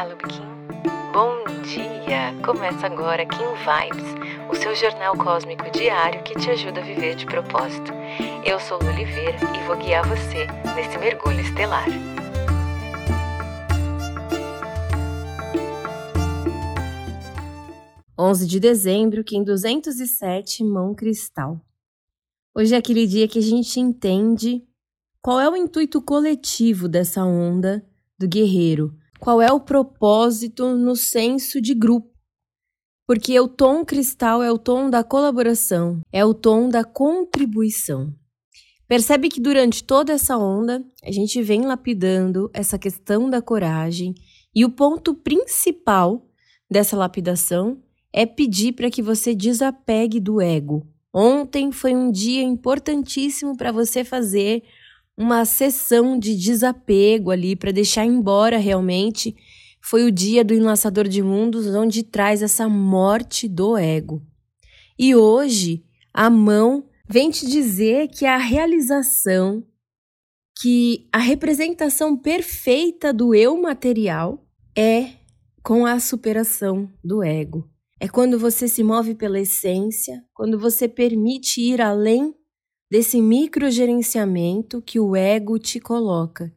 Olá, Lubikin. Bom dia! Começa agora Kim Vibes, o seu jornal cósmico diário que te ajuda a viver de propósito. Eu sou Lu Oliveira e vou guiar você nesse mergulho estelar. Onze de dezembro, Kim 207, Mão Cristal. Hoje é aquele dia que a gente entende qual é o intuito coletivo dessa onda do guerreiro qual é o propósito no senso de grupo. Porque o tom cristal é o tom da colaboração, é o tom da contribuição. Percebe que durante toda essa onda, a gente vem lapidando essa questão da coragem e o ponto principal dessa lapidação é pedir para que você desapegue do ego. Ontem foi um dia importantíssimo para você fazer uma sessão de desapego ali para deixar embora realmente. Foi o dia do Enlaçador de Mundos, onde traz essa morte do ego. E hoje, a mão vem te dizer que a realização, que a representação perfeita do eu material é com a superação do ego. É quando você se move pela essência, quando você permite ir além desse microgerenciamento que o ego te coloca,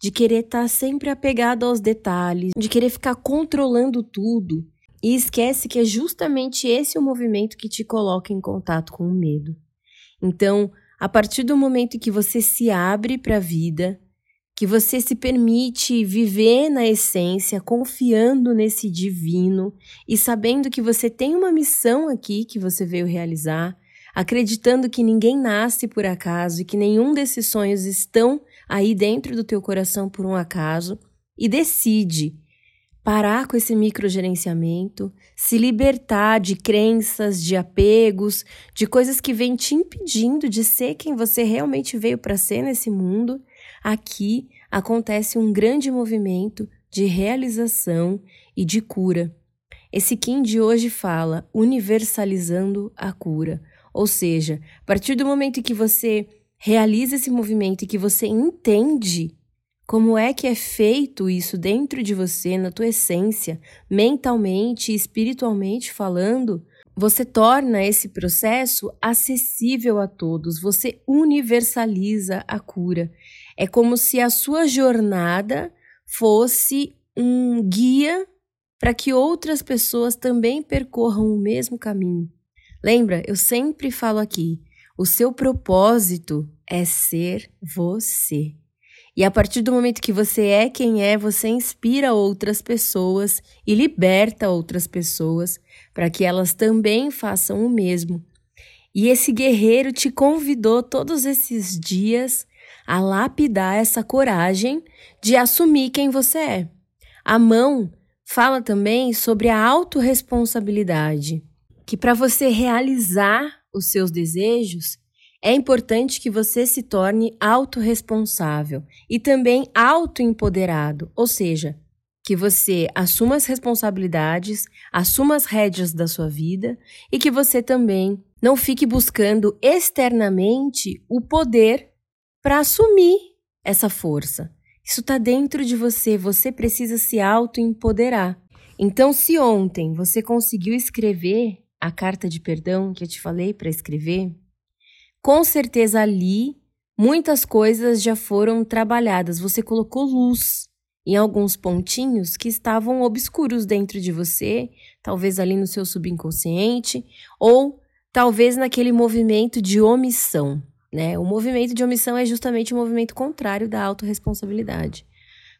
de querer estar tá sempre apegado aos detalhes, de querer ficar controlando tudo, e esquece que é justamente esse o movimento que te coloca em contato com o medo. Então, a partir do momento que você se abre para a vida, que você se permite viver na essência, confiando nesse divino e sabendo que você tem uma missão aqui que você veio realizar, acreditando que ninguém nasce por acaso e que nenhum desses sonhos estão aí dentro do teu coração por um acaso, e decide parar com esse microgerenciamento, se libertar de crenças, de apegos, de coisas que vêm te impedindo de ser quem você realmente veio para ser nesse mundo, aqui acontece um grande movimento de realização e de cura. Esse Kim de hoje fala universalizando a cura. Ou seja, a partir do momento que você realiza esse movimento e que você entende como é que é feito isso dentro de você, na tua essência, mentalmente e espiritualmente falando, você torna esse processo acessível a todos, você universaliza a cura. É como se a sua jornada fosse um guia para que outras pessoas também percorram o mesmo caminho. Lembra, eu sempre falo aqui: o seu propósito é ser você. E a partir do momento que você é quem é, você inspira outras pessoas e liberta outras pessoas para que elas também façam o mesmo. E esse guerreiro te convidou todos esses dias a lapidar essa coragem de assumir quem você é. A mão fala também sobre a autorresponsabilidade que para você realizar os seus desejos, é importante que você se torne autorresponsável e também autoempoderado, ou seja, que você assuma as responsabilidades, assuma as rédeas da sua vida e que você também não fique buscando externamente o poder para assumir essa força. Isso está dentro de você, você precisa se autoempoderar. Então, se ontem você conseguiu escrever a carta de perdão que eu te falei para escrever, com certeza ali muitas coisas já foram trabalhadas. Você colocou luz em alguns pontinhos que estavam obscuros dentro de você, talvez ali no seu subconsciente, ou talvez naquele movimento de omissão. Né? O movimento de omissão é justamente o movimento contrário da autorresponsabilidade.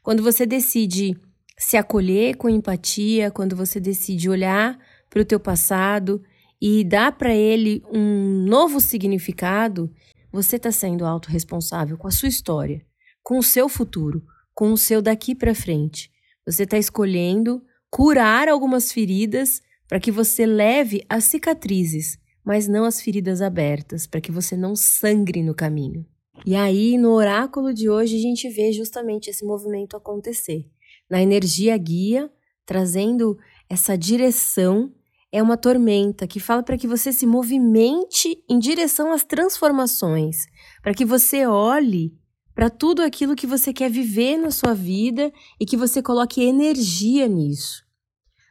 Quando você decide se acolher com empatia, quando você decide olhar para o teu passado e dar para ele um novo significado, você está sendo autorresponsável com a sua história, com o seu futuro, com o seu daqui para frente. Você está escolhendo curar algumas feridas para que você leve as cicatrizes, mas não as feridas abertas, para que você não sangre no caminho. E aí, no oráculo de hoje, a gente vê justamente esse movimento acontecer. Na energia guia, trazendo essa direção é uma tormenta que fala para que você se movimente em direção às transformações, para que você olhe para tudo aquilo que você quer viver na sua vida e que você coloque energia nisso.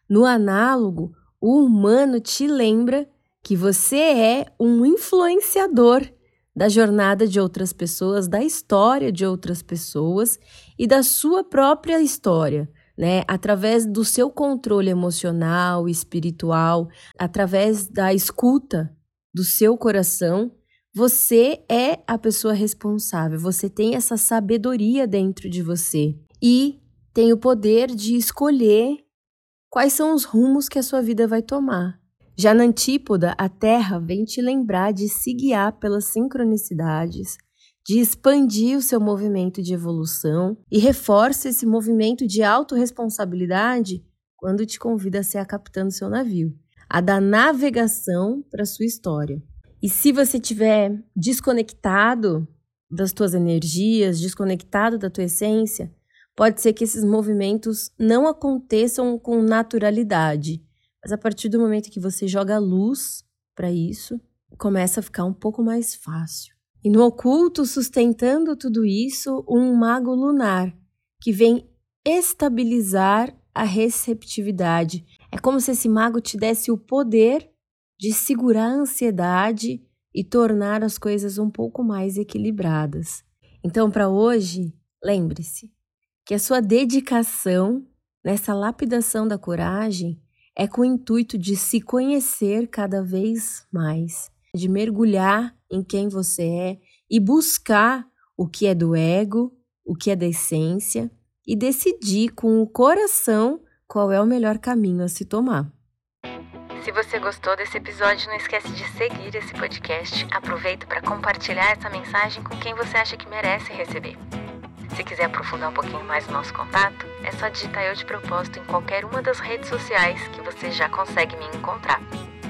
No análogo, o humano te lembra que você é um influenciador da jornada de outras pessoas, da história de outras pessoas e da sua própria história, né? Através do seu controle emocional, espiritual, através da escuta do seu coração você é a pessoa responsável, você tem essa sabedoria dentro de você e tem o poder de escolher quais são os rumos que a sua vida vai tomar. Já na antípoda, a Terra vem te lembrar de se guiar pelas sincronicidades, de expandir o seu movimento de evolução e reforça esse movimento de autorresponsabilidade quando te convida a ser a capitã do seu navio, a da navegação para sua história. E se você estiver desconectado das tuas energias, desconectado da tua essência, pode ser que esses movimentos não aconteçam com naturalidade. Mas a partir do momento que você joga luz para isso, começa a ficar um pouco mais fácil. E no oculto, sustentando tudo isso, um mago lunar que vem estabilizar a receptividade. É como se esse mago te desse o poder de segurar a ansiedade e tornar as coisas um pouco mais equilibradas. Então, para hoje, lembre-se que a sua dedicação nessa lapidação da coragem é com o intuito de se conhecer cada vez mais, de mergulhar em quem você é e buscar o que é do ego, o que é da essência e decidir com o coração qual é o melhor caminho a se tomar. Se você gostou desse episódio, não esquece de seguir esse podcast. Aproveita para compartilhar essa mensagem com quem você acha que merece receber. Se quiser aprofundar um pouquinho mais o nosso contato, é só digitar eu de propósito em qualquer uma das redes sociais que você já consegue me encontrar.